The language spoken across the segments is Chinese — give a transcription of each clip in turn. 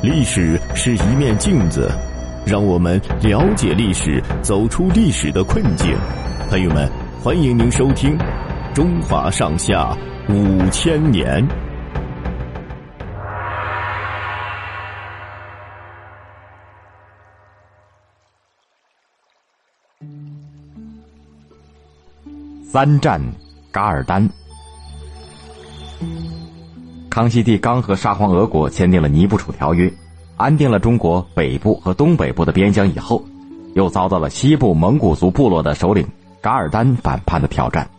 历史是一面镜子，让我们了解历史，走出历史的困境。朋友们，欢迎您收听《中华上下五千年》。三战噶尔丹。康熙帝刚和沙皇俄国签订了尼布楚条约，安定了中国北部和东北部的边疆以后，又遭到了西部蒙古族部落的首领噶尔丹反叛的挑战。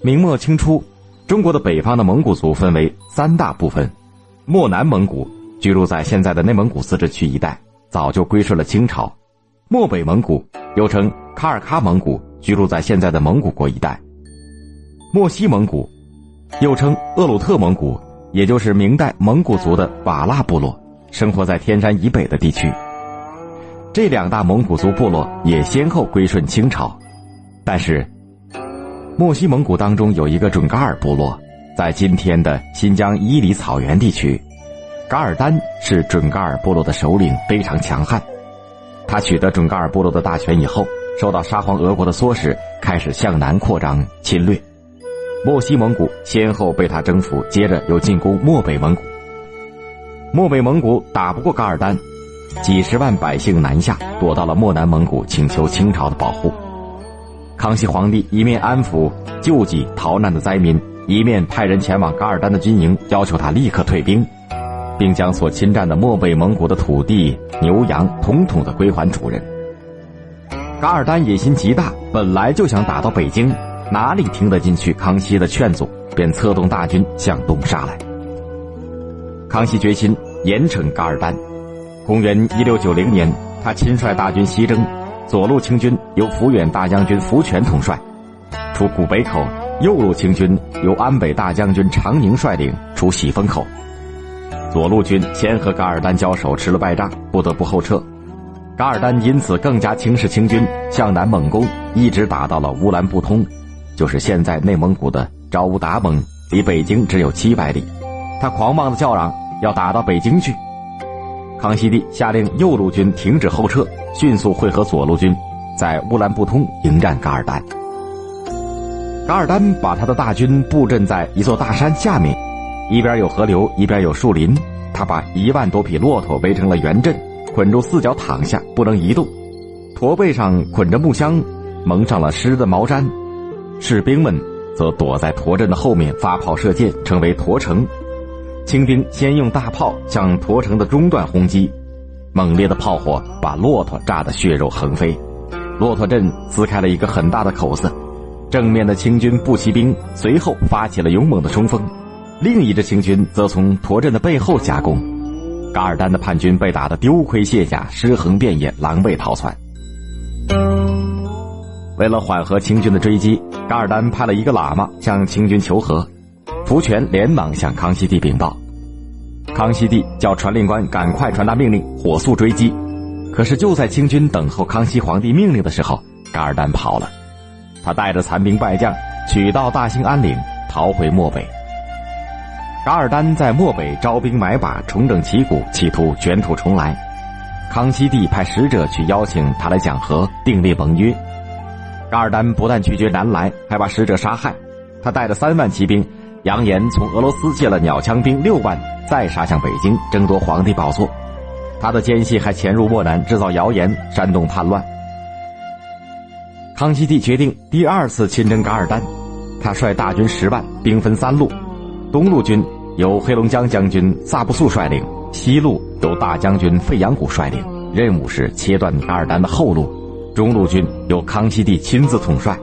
明末清初，中国的北方的蒙古族分为三大部分：漠南蒙古居住在现在的内蒙古自治区一带，早就归顺了清朝；漠北蒙古又称喀尔喀蒙古，居住在现在的蒙古国一带；漠西蒙古。又称鄂鲁特蒙古，也就是明代蒙古族的瓦剌部落，生活在天山以北的地区。这两大蒙古族部落也先后归顺清朝，但是，漠西蒙古当中有一个准噶尔部落，在今天的新疆伊犁草原地区，噶尔丹是准噶尔部落的首领，非常强悍。他取得准噶尔部落的大权以后，受到沙皇俄国的唆使，开始向南扩张侵略。漠西蒙古先后被他征服，接着又进攻漠北蒙古。漠北蒙古打不过噶尔丹，几十万百姓南下，躲到了漠南蒙古，请求清朝的保护。康熙皇帝一面安抚救济逃难的灾民，一面派人前往噶尔丹的军营，要求他立刻退兵，并将所侵占的漠北蒙古的土地、牛羊统统的归还主人。噶尔丹野心极大，本来就想打到北京。哪里听得进去康熙的劝阻，便策动大军向东杀来。康熙决心严惩噶尔丹。公元一六九零年，他亲率大军西征，左路清军由抚远大将军福全统帅，出古北口；右路清军由安北大将军长宁率领，出喜峰口。左路军先和噶尔丹交手，吃了败仗，不得不后撤。噶尔丹因此更加轻视清军，向南猛攻，一直打到了乌兰布通。就是现在内蒙古的昭乌达盟，离北京只有七百里。他狂妄的叫嚷要打到北京去。康熙帝下令右路军停止后撤，迅速会合左路军，在乌兰布通迎战噶尔丹。噶尔丹把他的大军布阵在一座大山下面，一边有河流，一边有树林。他把一万多匹骆驼围成了圆阵，捆住四脚躺下，不能移动。驼背上捆着木箱，蒙上了湿的毛毡。士兵们则躲在驼阵的后面发炮射箭，成为驼城。清兵先用大炮向驼城的中段轰击，猛烈的炮火把骆驼炸得血肉横飞，骆驼阵撕开了一个很大的口子。正面的清军步骑兵随后发起了勇猛的冲锋，另一支清军则从驼阵的背后夹攻。噶尔丹的叛军被打得丢盔卸甲，尸横遍野，狼狈逃窜。为了缓和清军的追击，噶尔丹派了一个喇嘛向清军求和。福全连忙向康熙帝禀报，康熙帝叫传令官赶快传达命令，火速追击。可是就在清军等候康熙皇帝命令的时候，噶尔丹跑了。他带着残兵败将，取道大兴安岭，逃回漠北。噶尔丹在漠北招兵买马，重整旗鼓，企图卷土重来。康熙帝派使者去邀请他来讲和，订立盟约。噶尔丹不但拒绝南来，还把使者杀害。他带着三万骑兵，扬言从俄罗斯借了鸟枪兵六万，再杀向北京，争夺皇帝宝座。他的奸细还潜入漠南，制造谣言，煽动叛乱。康熙帝决定第二次亲征噶尔丹，他率大军十万，兵分三路：东路军由黑龙江将军萨布素率领，西路由大将军费扬古率领，任务是切断噶尔丹的后路。中路军由康熙帝亲自统帅。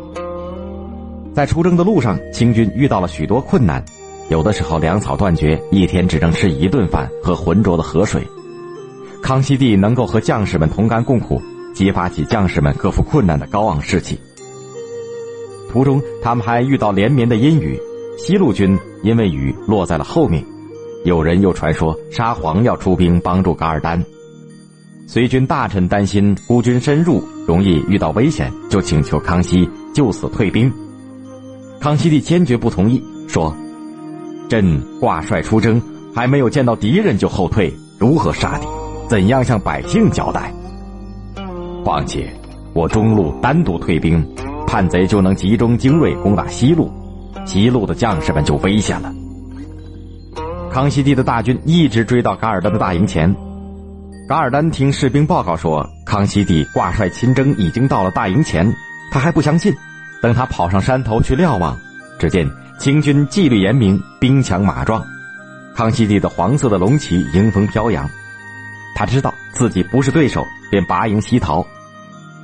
在出征的路上，清军遇到了许多困难，有的时候粮草断绝，一天只能吃一顿饭和浑浊的河水。康熙帝能够和将士们同甘共苦，激发起将士们克服困难的高昂士气。途中，他们还遇到连绵的阴雨，西路军因为雨落在了后面。有人又传说沙皇要出兵帮助噶尔丹。随军大臣担心孤军深入容易遇到危险，就请求康熙就此退兵。康熙帝坚决不同意，说：“朕挂帅出征，还没有见到敌人就后退，如何杀敌？怎样向百姓交代？况且，我中路单独退兵，叛贼就能集中精锐攻打西路，西路的将士们就危险了。康熙帝的大军一直追到噶尔丹的大营前，噶尔丹听士兵报告说，康熙帝挂帅亲征已经到了大营前，他还不相信。等他跑上山头去瞭望，只见清军纪律严明，兵强马壮，康熙帝的黄色的龙旗迎风飘扬。他知道自己不是对手，便拔营西逃。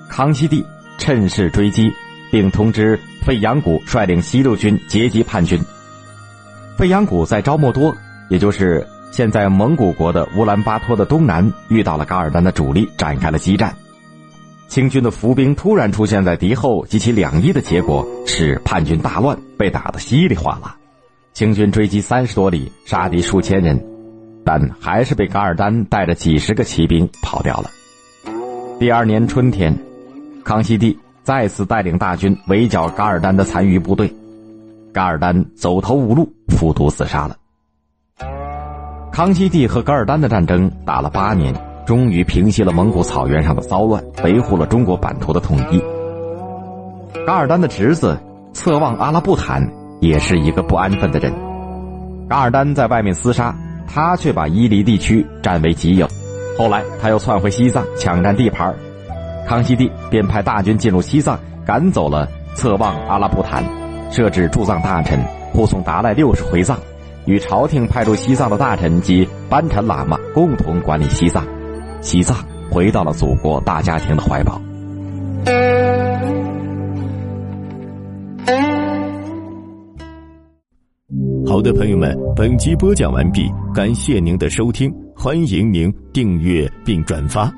康熙帝趁势追击，并通知费扬古率领西路军截击叛军。费扬古在昭莫多。也就是现在蒙古国的乌兰巴托的东南，遇到了噶尔丹的主力，展开了激战。清军的伏兵突然出现在敌后，及其两翼的结果是叛军大乱，被打得稀里哗啦。清军追击三十多里，杀敌数千人，但还是被噶尔丹带着几十个骑兵跑掉了。第二年春天，康熙帝再次带领大军围剿噶尔丹的残余部队，噶尔丹走投无路，服毒自杀了。康熙帝和噶尔丹的战争打了八年，终于平息了蒙古草原上的骚乱，维护了中国版图的统一。噶尔丹的侄子策旺阿拉布坦也是一个不安分的人，噶尔丹在外面厮杀，他却把伊犁地区占为己有。后来他又窜回西藏抢占地盘，康熙帝便派大军进入西藏，赶走了策旺阿拉布坦，设置驻藏大臣护送达赖六世回藏。与朝廷派驻西藏的大臣及班禅喇嘛共同管理西藏，西藏回到了祖国大家庭的怀抱。好的，朋友们，本集播讲完毕，感谢您的收听，欢迎您订阅并转发。